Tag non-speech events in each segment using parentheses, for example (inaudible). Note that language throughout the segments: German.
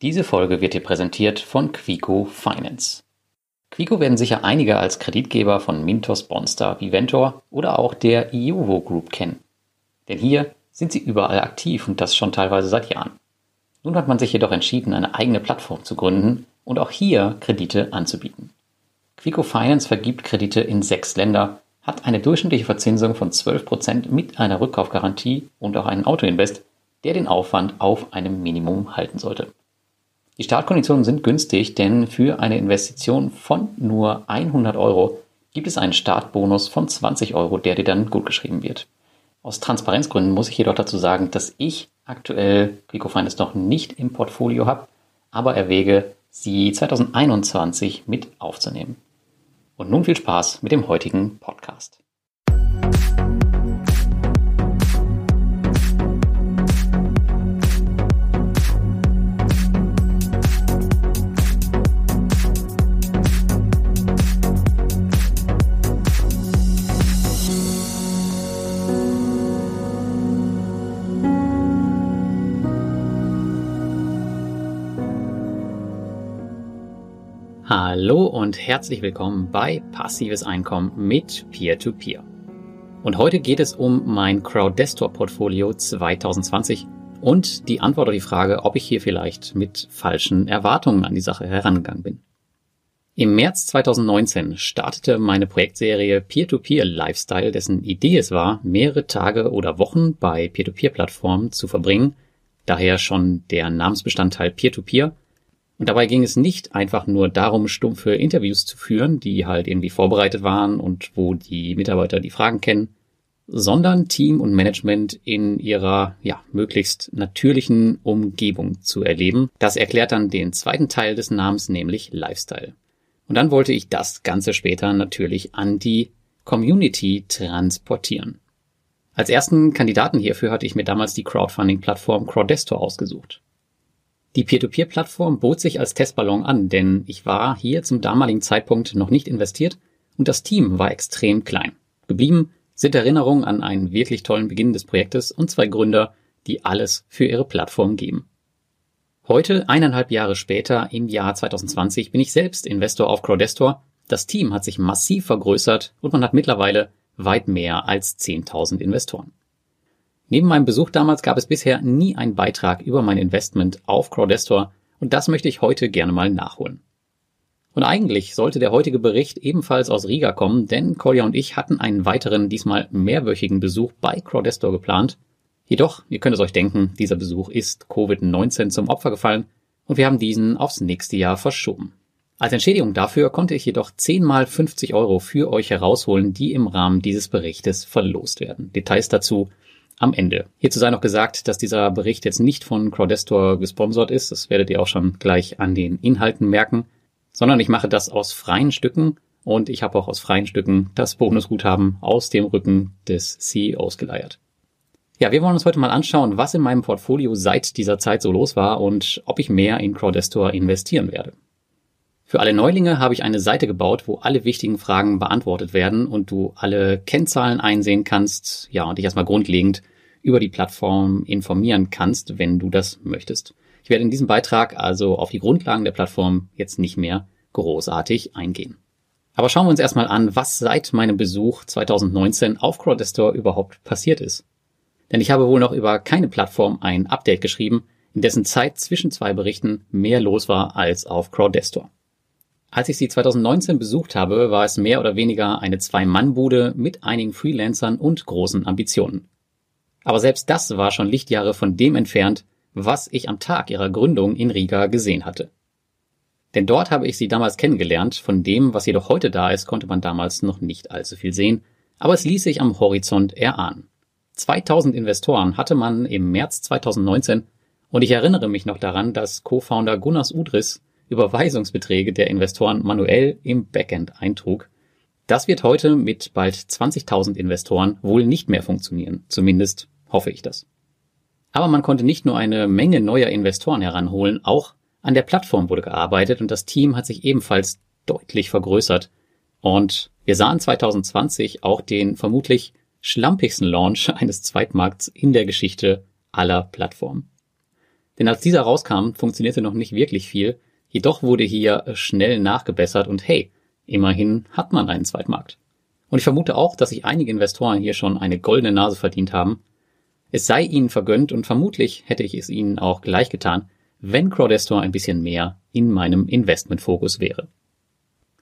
Diese Folge wird dir präsentiert von Quico Finance. Quico werden sicher einige als Kreditgeber von Mintos, Bonstar, Viventor oder auch der Iovo Group kennen. Denn hier sind sie überall aktiv und das schon teilweise seit Jahren. Nun hat man sich jedoch entschieden, eine eigene Plattform zu gründen und auch hier Kredite anzubieten. Quico Finance vergibt Kredite in sechs Länder, hat eine durchschnittliche Verzinsung von 12% mit einer Rückkaufgarantie und auch einen Autoinvest, der den Aufwand auf einem Minimum halten sollte. Die Startkonditionen sind günstig, denn für eine Investition von nur 100 Euro gibt es einen Startbonus von 20 Euro, der dir dann gutgeschrieben wird. Aus Transparenzgründen muss ich jedoch dazu sagen, dass ich aktuell Quicofinance noch nicht im Portfolio habe, aber erwäge, sie 2021 mit aufzunehmen. Und nun viel Spaß mit dem heutigen Podcast. Hallo und herzlich willkommen bei Passives Einkommen mit Peer-to-Peer. -Peer. Und heute geht es um mein Crowdestor Portfolio 2020 und die Antwort auf die Frage, ob ich hier vielleicht mit falschen Erwartungen an die Sache herangegangen bin. Im März 2019 startete meine Projektserie Peer-to-Peer -Peer Lifestyle, dessen Idee es war, mehrere Tage oder Wochen bei Peer-to-Peer-Plattformen zu verbringen, daher schon der Namensbestandteil Peer-to-Peer, -Peer, und dabei ging es nicht einfach nur darum, stumpfe Interviews zu führen, die halt irgendwie vorbereitet waren und wo die Mitarbeiter die Fragen kennen, sondern Team und Management in ihrer ja, möglichst natürlichen Umgebung zu erleben. Das erklärt dann den zweiten Teil des Namens, nämlich Lifestyle. Und dann wollte ich das Ganze später natürlich an die Community transportieren. Als ersten Kandidaten hierfür hatte ich mir damals die Crowdfunding-Plattform Crowdestor ausgesucht. Die Peer-to-Peer-Plattform bot sich als Testballon an, denn ich war hier zum damaligen Zeitpunkt noch nicht investiert und das Team war extrem klein. Geblieben sind Erinnerungen an einen wirklich tollen Beginn des Projektes und zwei Gründer, die alles für ihre Plattform geben. Heute, eineinhalb Jahre später, im Jahr 2020, bin ich selbst Investor auf Crowdestor. Das Team hat sich massiv vergrößert und man hat mittlerweile weit mehr als 10.000 Investoren. Neben meinem Besuch damals gab es bisher nie einen Beitrag über mein Investment auf Crowdestor und das möchte ich heute gerne mal nachholen. Und eigentlich sollte der heutige Bericht ebenfalls aus Riga kommen, denn Kolja und ich hatten einen weiteren, diesmal mehrwöchigen Besuch bei Crowdestor geplant. Jedoch, ihr könnt es euch denken, dieser Besuch ist Covid-19 zum Opfer gefallen und wir haben diesen aufs nächste Jahr verschoben. Als Entschädigung dafür konnte ich jedoch 10 mal 50 Euro für euch herausholen, die im Rahmen dieses Berichtes verlost werden. Details dazu am Ende. Hierzu sei noch gesagt, dass dieser Bericht jetzt nicht von Crowdestor gesponsert ist, das werdet ihr auch schon gleich an den Inhalten merken, sondern ich mache das aus freien Stücken und ich habe auch aus freien Stücken das Bonusguthaben aus dem Rücken des CEOs geleiert. Ja, wir wollen uns heute mal anschauen, was in meinem Portfolio seit dieser Zeit so los war und ob ich mehr in Crowdestor investieren werde. Für alle Neulinge habe ich eine Seite gebaut, wo alle wichtigen Fragen beantwortet werden und du alle Kennzahlen einsehen kannst, ja, und dich erstmal grundlegend über die Plattform informieren kannst, wenn du das möchtest. Ich werde in diesem Beitrag also auf die Grundlagen der Plattform jetzt nicht mehr großartig eingehen. Aber schauen wir uns erstmal an, was seit meinem Besuch 2019 auf Crowdestor überhaupt passiert ist. Denn ich habe wohl noch über keine Plattform ein Update geschrieben, in dessen Zeit zwischen zwei Berichten mehr los war als auf Crowdestor. Als ich sie 2019 besucht habe, war es mehr oder weniger eine Zwei-Mann-Bude mit einigen Freelancern und großen Ambitionen. Aber selbst das war schon Lichtjahre von dem entfernt, was ich am Tag ihrer Gründung in Riga gesehen hatte. Denn dort habe ich sie damals kennengelernt, von dem, was jedoch heute da ist, konnte man damals noch nicht allzu viel sehen, aber es ließ sich am Horizont erahnen. 2000 Investoren hatte man im März 2019 und ich erinnere mich noch daran, dass Co-Founder Gunnars Udris Überweisungsbeträge der Investoren manuell im Backend eintrug. Das wird heute mit bald 20.000 Investoren wohl nicht mehr funktionieren. Zumindest hoffe ich das. Aber man konnte nicht nur eine Menge neuer Investoren heranholen, auch an der Plattform wurde gearbeitet und das Team hat sich ebenfalls deutlich vergrößert. Und wir sahen 2020 auch den vermutlich schlampigsten Launch (laughs) eines Zweitmarkts in der Geschichte aller Plattformen. Denn als dieser rauskam, funktionierte noch nicht wirklich viel, jedoch wurde hier schnell nachgebessert und hey, immerhin hat man einen Zweitmarkt. Und ich vermute auch, dass sich einige Investoren hier schon eine goldene Nase verdient haben. Es sei ihnen vergönnt und vermutlich hätte ich es ihnen auch gleich getan, wenn Crowdestor ein bisschen mehr in meinem Investmentfokus wäre.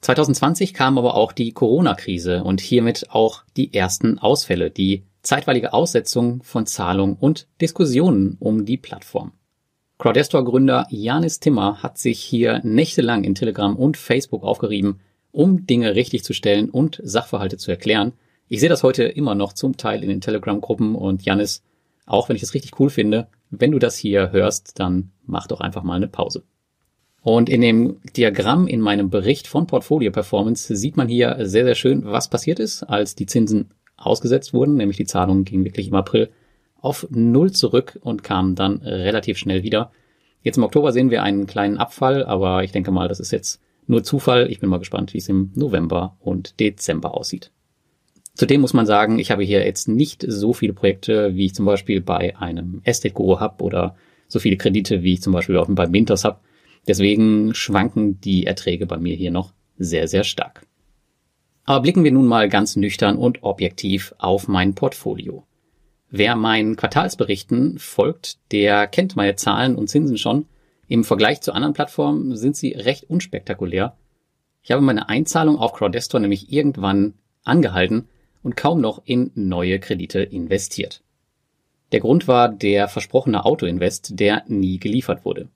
2020 kam aber auch die Corona-Krise und hiermit auch die ersten Ausfälle, die zeitweilige Aussetzung von Zahlungen und Diskussionen um die Plattform. Crowdestor-Gründer Janis Timmer hat sich hier nächtelang in Telegram und Facebook aufgerieben, um Dinge richtig zu stellen und Sachverhalte zu erklären. Ich sehe das heute immer noch zum Teil in den Telegram-Gruppen und Janis, auch wenn ich es richtig cool finde, wenn du das hier hörst, dann mach doch einfach mal eine Pause. Und in dem Diagramm in meinem Bericht von Portfolio Performance sieht man hier sehr, sehr schön, was passiert ist, als die Zinsen ausgesetzt wurden, nämlich die Zahlungen gingen wirklich im April auf Null zurück und kamen dann relativ schnell wieder. Jetzt im Oktober sehen wir einen kleinen Abfall, aber ich denke mal, das ist jetzt nur Zufall. Ich bin mal gespannt, wie es im November und Dezember aussieht. Zudem muss man sagen, ich habe hier jetzt nicht so viele Projekte, wie ich zum Beispiel bei einem Estate Guru habe oder so viele Kredite, wie ich zum Beispiel auch bei Mintos habe. Deswegen schwanken die Erträge bei mir hier noch sehr, sehr stark. Aber blicken wir nun mal ganz nüchtern und objektiv auf mein Portfolio. Wer meinen Quartalsberichten folgt, der kennt meine Zahlen und Zinsen schon im Vergleich zu anderen Plattformen sind sie recht unspektakulär. Ich habe meine Einzahlung auf Crowdestor nämlich irgendwann angehalten und kaum noch in neue Kredite investiert. Der Grund war der versprochene Autoinvest, der nie geliefert wurde.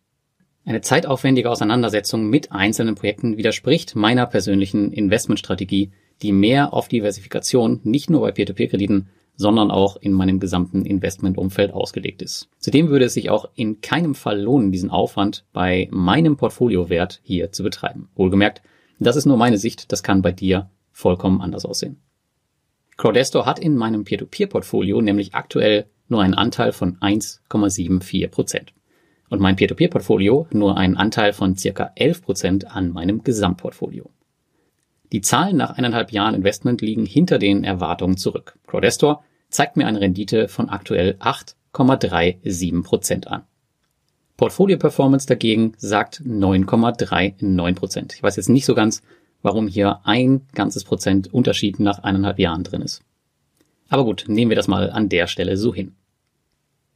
Eine zeitaufwendige Auseinandersetzung mit einzelnen Projekten widerspricht meiner persönlichen Investmentstrategie, die mehr auf Diversifikation nicht nur bei Peer-to-Peer-Krediten, sondern auch in meinem gesamten Investmentumfeld ausgelegt ist. Zudem würde es sich auch in keinem Fall lohnen, diesen Aufwand bei meinem Portfoliowert hier zu betreiben. Wohlgemerkt, das ist nur meine Sicht, das kann bei dir vollkommen anders aussehen. Crowdestor hat in meinem Peer-to-Peer-Portfolio nämlich aktuell nur einen Anteil von 1,74 Prozent. Und mein Peer-to-Peer-Portfolio nur einen Anteil von circa 11 Prozent an meinem Gesamtportfolio. Die Zahlen nach eineinhalb Jahren Investment liegen hinter den Erwartungen zurück. Crowdestor zeigt mir eine Rendite von aktuell 8,37 Prozent an. Portfolio Performance dagegen sagt 9,39 Prozent. Ich weiß jetzt nicht so ganz, warum hier ein ganzes Prozent Unterschied nach eineinhalb Jahren drin ist. Aber gut, nehmen wir das mal an der Stelle so hin.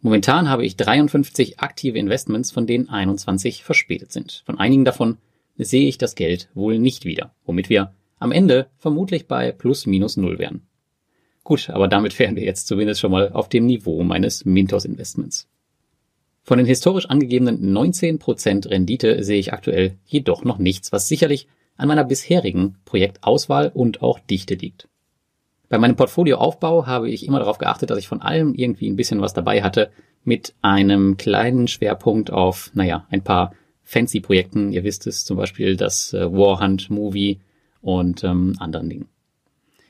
Momentan habe ich 53 aktive Investments, von denen 21 verspätet sind. Von einigen davon sehe ich das Geld wohl nicht wieder, womit wir am Ende vermutlich bei plus minus null wären. Gut, aber damit wären wir jetzt zumindest schon mal auf dem Niveau meines Mintos Investments. Von den historisch angegebenen 19% Rendite sehe ich aktuell jedoch noch nichts, was sicherlich an meiner bisherigen Projektauswahl und auch Dichte liegt. Bei meinem Portfolioaufbau habe ich immer darauf geachtet, dass ich von allem irgendwie ein bisschen was dabei hatte, mit einem kleinen Schwerpunkt auf, naja, ein paar fancy Projekten. Ihr wisst es, zum Beispiel das äh, Warhunt Movie und ähm, anderen Dingen.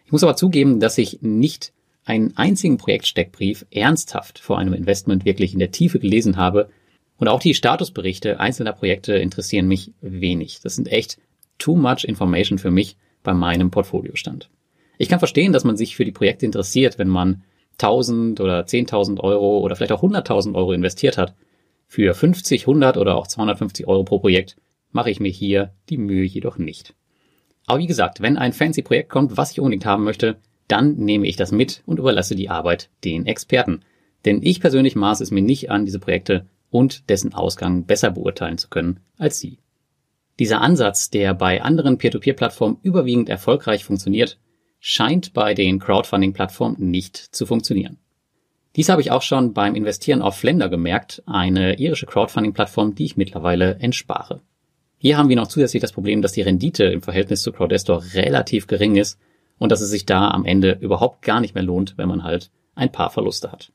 Ich muss aber zugeben, dass ich nicht einen einzigen Projektsteckbrief ernsthaft vor einem Investment wirklich in der Tiefe gelesen habe und auch die Statusberichte einzelner Projekte interessieren mich wenig. Das sind echt too much information für mich bei meinem Portfoliostand. Ich kann verstehen, dass man sich für die Projekte interessiert, wenn man 1000 oder 10.000 Euro oder vielleicht auch 100.000 Euro investiert hat. Für 50, 100 oder auch 250 Euro pro Projekt mache ich mir hier die Mühe jedoch nicht. Aber wie gesagt, wenn ein fancy Projekt kommt, was ich unbedingt haben möchte, dann nehme ich das mit und überlasse die Arbeit den Experten. Denn ich persönlich maße es mir nicht an, diese Projekte und dessen Ausgang besser beurteilen zu können als Sie. Dieser Ansatz, der bei anderen Peer-to-Peer-Plattformen überwiegend erfolgreich funktioniert, scheint bei den Crowdfunding-Plattformen nicht zu funktionieren. Dies habe ich auch schon beim Investieren auf Flender gemerkt, eine irische Crowdfunding-Plattform, die ich mittlerweile entspare. Hier haben wir noch zusätzlich das Problem, dass die Rendite im Verhältnis zu Crowdestor relativ gering ist und dass es sich da am Ende überhaupt gar nicht mehr lohnt, wenn man halt ein paar Verluste hat.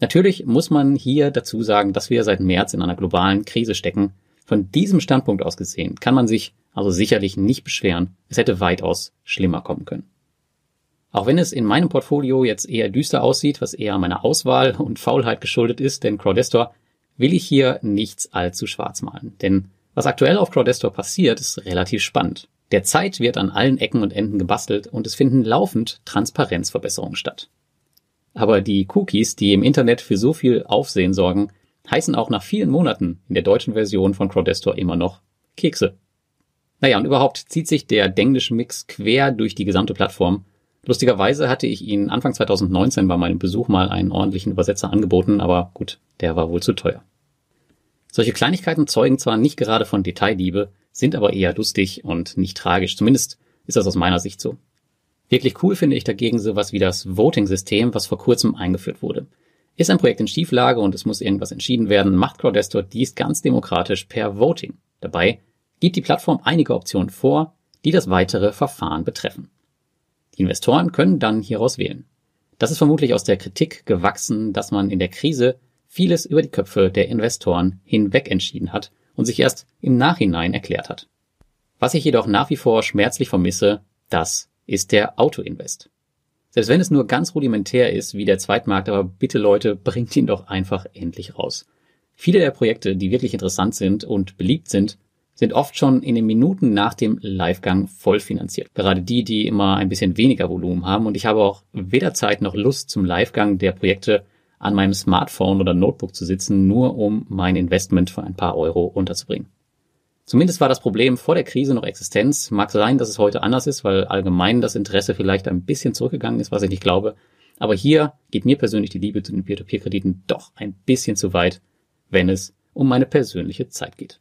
Natürlich muss man hier dazu sagen, dass wir seit März in einer globalen Krise stecken. Von diesem Standpunkt aus gesehen kann man sich also sicherlich nicht beschweren. Es hätte weitaus schlimmer kommen können. Auch wenn es in meinem Portfolio jetzt eher düster aussieht, was eher meiner Auswahl und Faulheit geschuldet ist, denn Crowdestor will ich hier nichts allzu schwarz malen. Denn was aktuell auf Crowdestor passiert, ist relativ spannend. Derzeit wird an allen Ecken und Enden gebastelt und es finden laufend Transparenzverbesserungen statt. Aber die Cookies, die im Internet für so viel Aufsehen sorgen, heißen auch nach vielen Monaten in der deutschen Version von Crowdestor immer noch Kekse. Naja, und überhaupt zieht sich der Denglisch-Mix quer durch die gesamte Plattform. Lustigerweise hatte ich Ihnen Anfang 2019 bei meinem Besuch mal einen ordentlichen Übersetzer angeboten, aber gut, der war wohl zu teuer. Solche Kleinigkeiten zeugen zwar nicht gerade von Detailliebe, sind aber eher lustig und nicht tragisch. Zumindest ist das aus meiner Sicht so. Wirklich cool finde ich dagegen sowas wie das Voting-System, was vor kurzem eingeführt wurde. Ist ein Projekt in Schieflage und es muss irgendwas entschieden werden, macht Crowdestor dies ganz demokratisch per Voting. Dabei gibt die Plattform einige Optionen vor, die das weitere Verfahren betreffen. Die Investoren können dann hieraus wählen. Das ist vermutlich aus der Kritik gewachsen, dass man in der Krise vieles über die Köpfe der Investoren hinweg entschieden hat und sich erst im Nachhinein erklärt hat. Was ich jedoch nach wie vor schmerzlich vermisse, das ist der Autoinvest. Selbst wenn es nur ganz rudimentär ist, wie der Zweitmarkt, aber bitte Leute, bringt ihn doch einfach endlich raus. Viele der Projekte, die wirklich interessant sind und beliebt sind, sind oft schon in den Minuten nach dem Livegang voll finanziert. Gerade die, die immer ein bisschen weniger Volumen haben. Und ich habe auch weder Zeit noch Lust zum Livegang der Projekte an meinem Smartphone oder Notebook zu sitzen, nur um mein Investment für ein paar Euro unterzubringen. Zumindest war das Problem vor der Krise noch Existenz. Mag sein, dass es heute anders ist, weil allgemein das Interesse vielleicht ein bisschen zurückgegangen ist, was ich nicht glaube. Aber hier geht mir persönlich die Liebe zu den Peer-to-Peer-Krediten doch ein bisschen zu weit, wenn es um meine persönliche Zeit geht.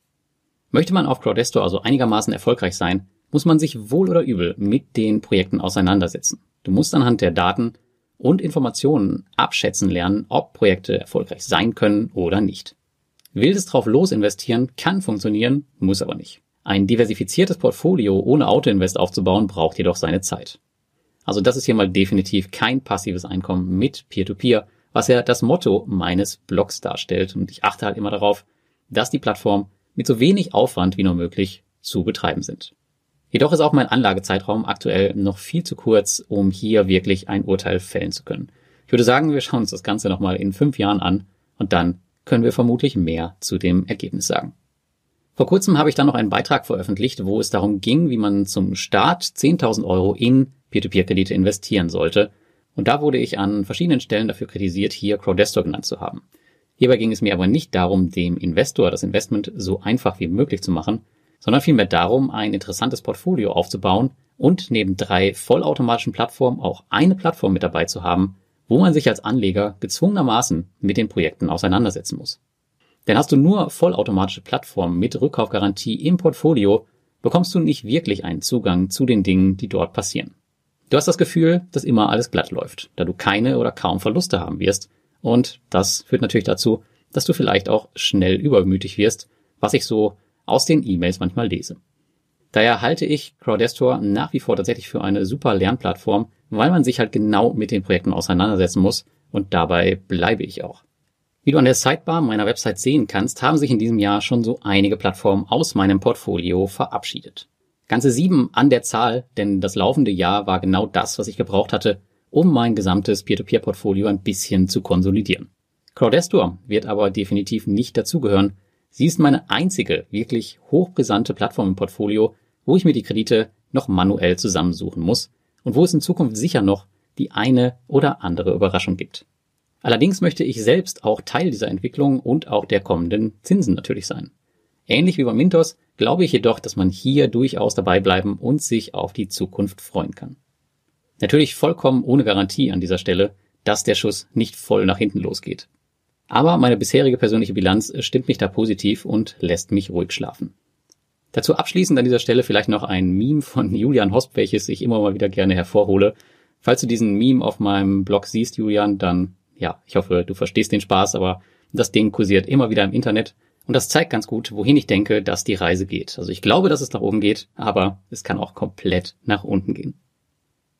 Möchte man auf Crowdestor also einigermaßen erfolgreich sein, muss man sich wohl oder übel mit den Projekten auseinandersetzen. Du musst anhand der Daten und Informationen abschätzen lernen, ob Projekte erfolgreich sein können oder nicht. Wildes drauf los investieren kann funktionieren, muss aber nicht. Ein diversifiziertes Portfolio ohne Autoinvest aufzubauen braucht jedoch seine Zeit. Also das ist hier mal definitiv kein passives Einkommen mit Peer-to-Peer, -Peer, was ja das Motto meines Blogs darstellt. Und ich achte halt immer darauf, dass die Plattform mit so wenig Aufwand wie nur möglich zu betreiben sind. Jedoch ist auch mein Anlagezeitraum aktuell noch viel zu kurz, um hier wirklich ein Urteil fällen zu können. Ich würde sagen, wir schauen uns das Ganze nochmal in fünf Jahren an und dann können wir vermutlich mehr zu dem Ergebnis sagen. Vor kurzem habe ich dann noch einen Beitrag veröffentlicht, wo es darum ging, wie man zum Start 10.000 Euro in Peer-to-Peer-Kredite investieren sollte. Und da wurde ich an verschiedenen Stellen dafür kritisiert, hier Crowdestor genannt zu haben. Hierbei ging es mir aber nicht darum, dem Investor das Investment so einfach wie möglich zu machen, sondern vielmehr darum, ein interessantes Portfolio aufzubauen und neben drei vollautomatischen Plattformen auch eine Plattform mit dabei zu haben, wo man sich als Anleger gezwungenermaßen mit den Projekten auseinandersetzen muss. Denn hast du nur vollautomatische Plattformen mit Rückkaufgarantie im Portfolio, bekommst du nicht wirklich einen Zugang zu den Dingen, die dort passieren. Du hast das Gefühl, dass immer alles glatt läuft, da du keine oder kaum Verluste haben wirst und das führt natürlich dazu, dass du vielleicht auch schnell übermütig wirst, was ich so aus den E-Mails manchmal lese. Daher halte ich Crowdestor nach wie vor tatsächlich für eine super Lernplattform, weil man sich halt genau mit den Projekten auseinandersetzen muss und dabei bleibe ich auch. Wie du an der Sidebar meiner Website sehen kannst, haben sich in diesem Jahr schon so einige Plattformen aus meinem Portfolio verabschiedet. Ganze sieben an der Zahl, denn das laufende Jahr war genau das, was ich gebraucht hatte, um mein gesamtes Peer-to-Peer-Portfolio ein bisschen zu konsolidieren. Crowdestor wird aber definitiv nicht dazugehören. Sie ist meine einzige wirklich hochbrisante Plattform im Portfolio, wo ich mir die Kredite noch manuell zusammensuchen muss und wo es in Zukunft sicher noch die eine oder andere Überraschung gibt. Allerdings möchte ich selbst auch Teil dieser Entwicklung und auch der kommenden Zinsen natürlich sein. Ähnlich wie bei Mintos glaube ich jedoch, dass man hier durchaus dabei bleiben und sich auf die Zukunft freuen kann. Natürlich vollkommen ohne Garantie an dieser Stelle, dass der Schuss nicht voll nach hinten losgeht. Aber meine bisherige persönliche Bilanz stimmt mich da positiv und lässt mich ruhig schlafen. Dazu abschließend an dieser Stelle vielleicht noch ein Meme von (laughs) Julian Hosp, welches ich immer mal wieder gerne hervorhole. Falls du diesen Meme auf meinem Blog siehst, Julian, dann ja, ich hoffe, du verstehst den Spaß, aber das Ding kursiert immer wieder im Internet und das zeigt ganz gut, wohin ich denke, dass die Reise geht. Also ich glaube, dass es nach oben geht, aber es kann auch komplett nach unten gehen.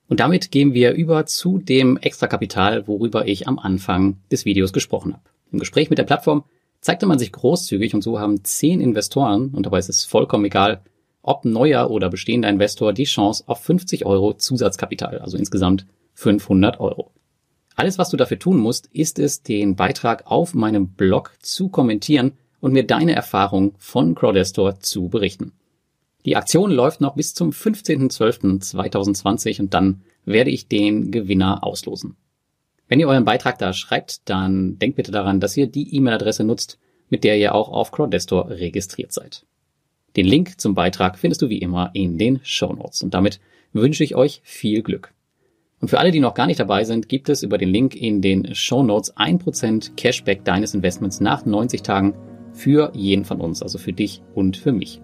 Und damit gehen wir über zu dem Extrakapital, worüber ich am Anfang des Videos gesprochen habe. Im Gespräch mit der Plattform zeigte man sich großzügig und so haben zehn Investoren, und dabei ist es vollkommen egal, ob neuer oder bestehender Investor, die Chance auf 50 Euro Zusatzkapital, also insgesamt 500 Euro. Alles, was du dafür tun musst, ist es, den Beitrag auf meinem Blog zu kommentieren und mir deine Erfahrung von Crowdestor zu berichten. Die Aktion läuft noch bis zum 15.12.2020 und dann werde ich den Gewinner auslosen. Wenn ihr euren Beitrag da schreibt, dann denkt bitte daran, dass ihr die E-Mail-Adresse nutzt, mit der ihr auch auf Crowdestor registriert seid. Den Link zum Beitrag findest du wie immer in den Show Notes. Und damit wünsche ich euch viel Glück. Und für alle, die noch gar nicht dabei sind, gibt es über den Link in den Show Notes 1% Cashback deines Investments nach 90 Tagen für jeden von uns, also für dich und für mich.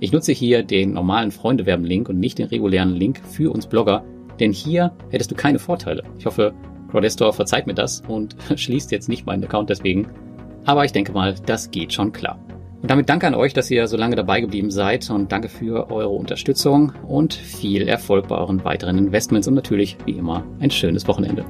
Ich nutze hier den normalen Freundewerben-Link und nicht den regulären Link für uns Blogger, denn hier hättest du keine Vorteile. Ich hoffe, Crowdestor verzeiht mir das und (laughs) schließt jetzt nicht meinen Account deswegen. Aber ich denke mal, das geht schon klar. Und damit danke an euch, dass ihr so lange dabei geblieben seid und danke für eure Unterstützung und viel Erfolg bei euren weiteren Investments und natürlich wie immer ein schönes Wochenende.